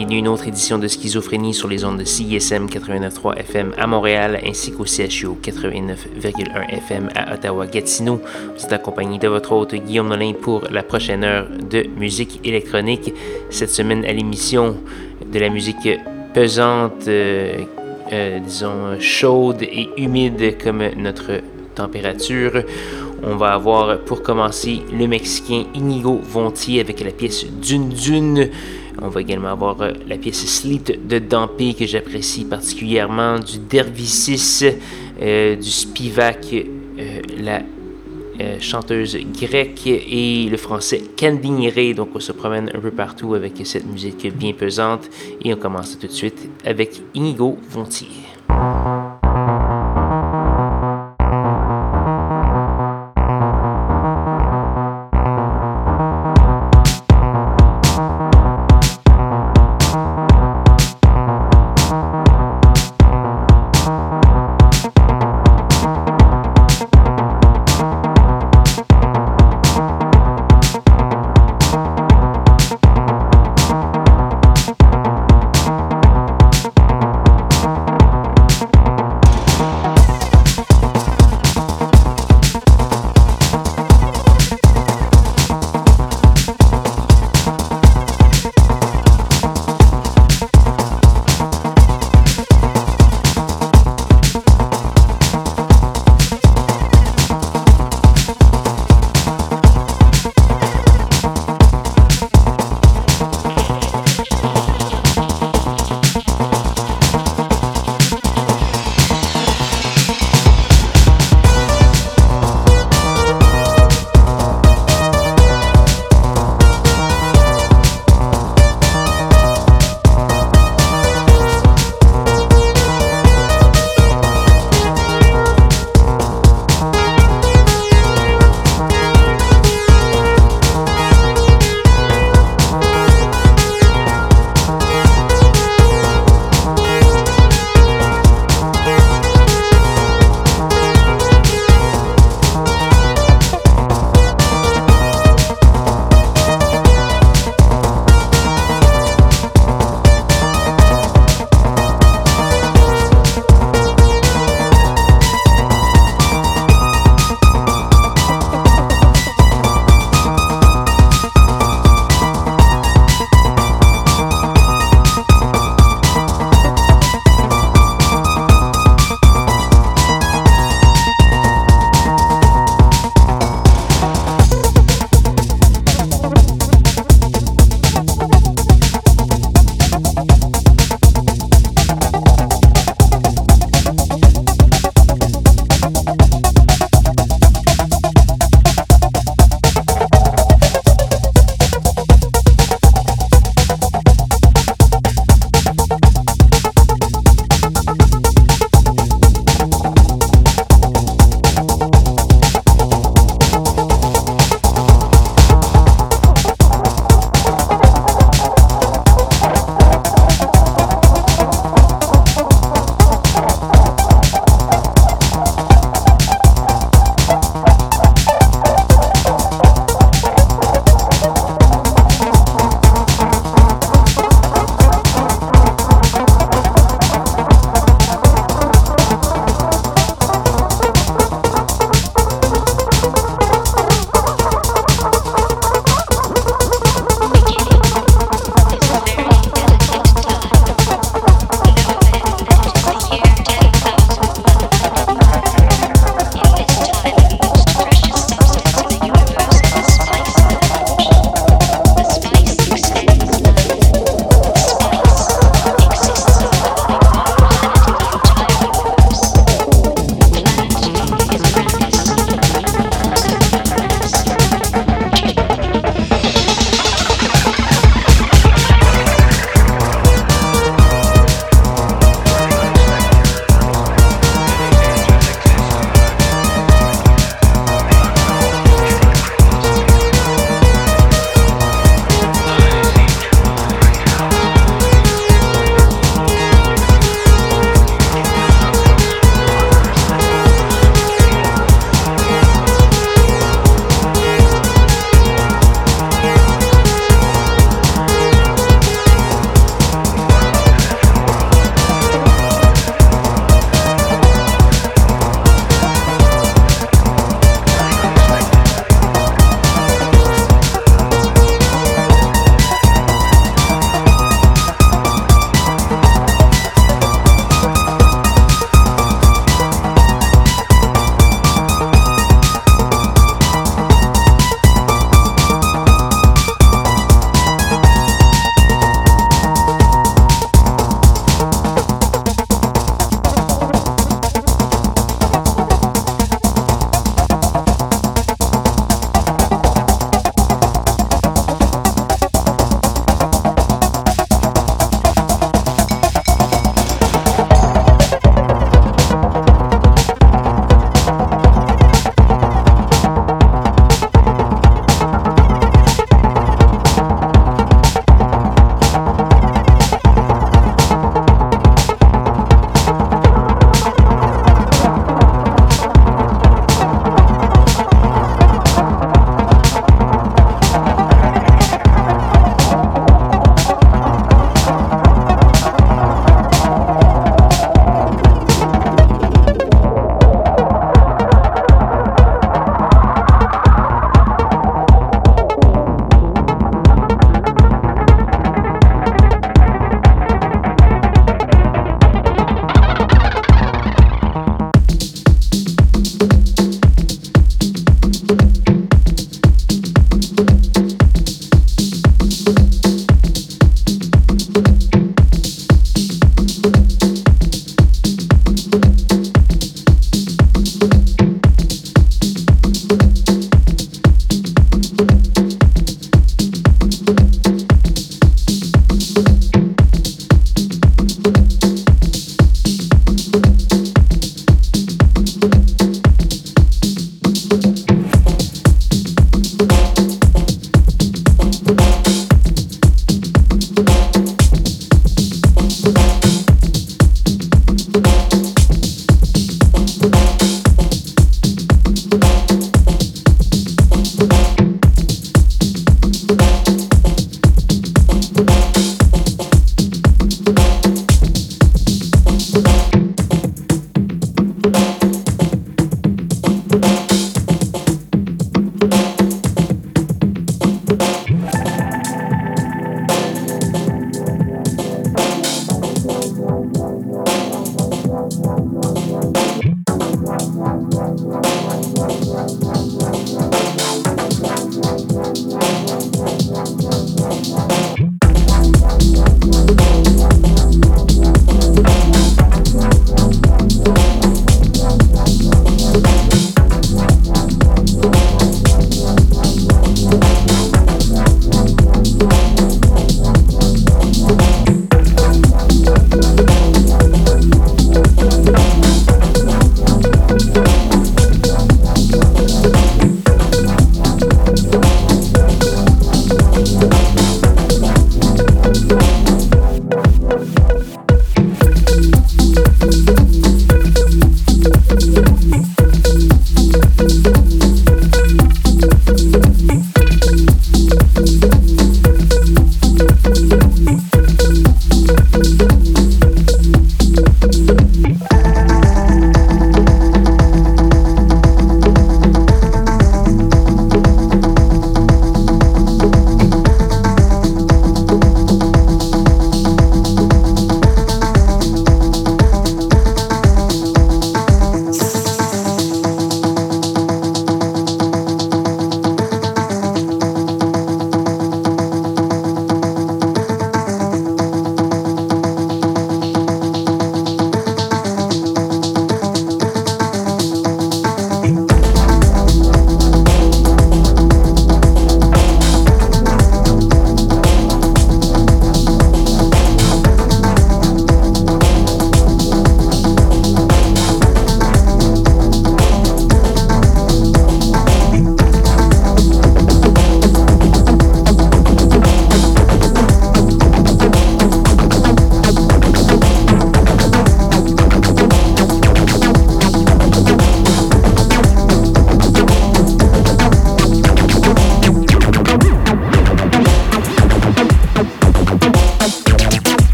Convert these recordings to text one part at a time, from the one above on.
Et bienvenue à une autre édition de Schizophrénie sur les ondes de CISM 89.3 FM à Montréal ainsi qu'au CHU 89.1 FM à Ottawa-Gatineau. Vous êtes accompagné de votre hôte Guillaume Nolin pour la prochaine heure de musique électronique. Cette semaine à l'émission de la musique pesante, euh, euh, disons chaude et humide comme notre température. On va avoir pour commencer le Mexicain Inigo Vontier avec la pièce Dune Dune. On va également avoir euh, la pièce Sleep de Dampé que j'apprécie particulièrement, du Dervisis, euh, du Spivak, euh, la chanteuse grecque et le français Candinere. Donc on se promène un peu partout avec cette musique bien pesante et on commence tout de suite avec Inigo Vontier.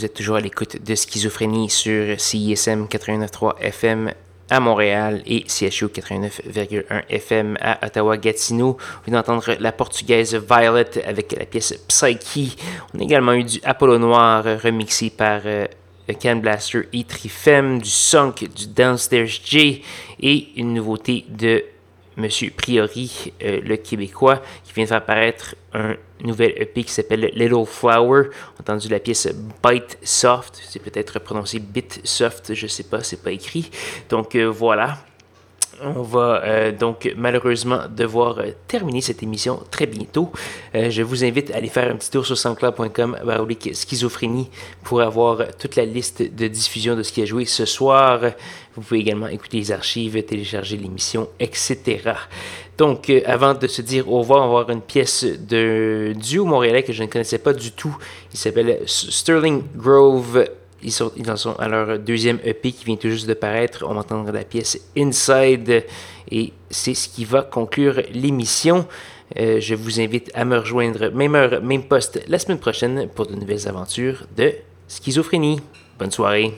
Vous êtes toujours à l'écoute de Schizophrénie sur CISM 89.3 FM à Montréal et CHU 89,1 FM à Ottawa-Gatineau. Vous venez d'entendre la portugaise Violet avec la pièce Psyche. On a également eu du Apollo Noir remixé par euh, Can Blaster et Trifem, du Sunk, du Downstairs J et une nouveauté de Monsieur Priori, euh, le Québécois, qui vient de faire apparaître un nouvel EP qui s'appelle Little Flower. Entendu la pièce Bite Soft, c'est peut-être prononcé Bit Soft, je sais pas, c'est pas écrit. Donc euh, voilà. On va euh, donc malheureusement devoir euh, terminer cette émission très bientôt. Euh, je vous invite à aller faire un petit tour sur sanscloud.com schizophrénie pour avoir toute la liste de diffusion de ce qui a joué ce soir. Vous pouvez également écouter les archives, télécharger l'émission, etc. Donc, avant de se dire au revoir, on va voir une pièce de duo montréalais que je ne connaissais pas du tout. Il s'appelle Sterling Grove ils, sont, ils en sont à leur deuxième EP qui vient tout juste de paraître. On va entendre la pièce Inside et c'est ce qui va conclure l'émission. Euh, je vous invite à me rejoindre même heure, même poste la semaine prochaine pour de nouvelles aventures de schizophrénie. Bonne soirée.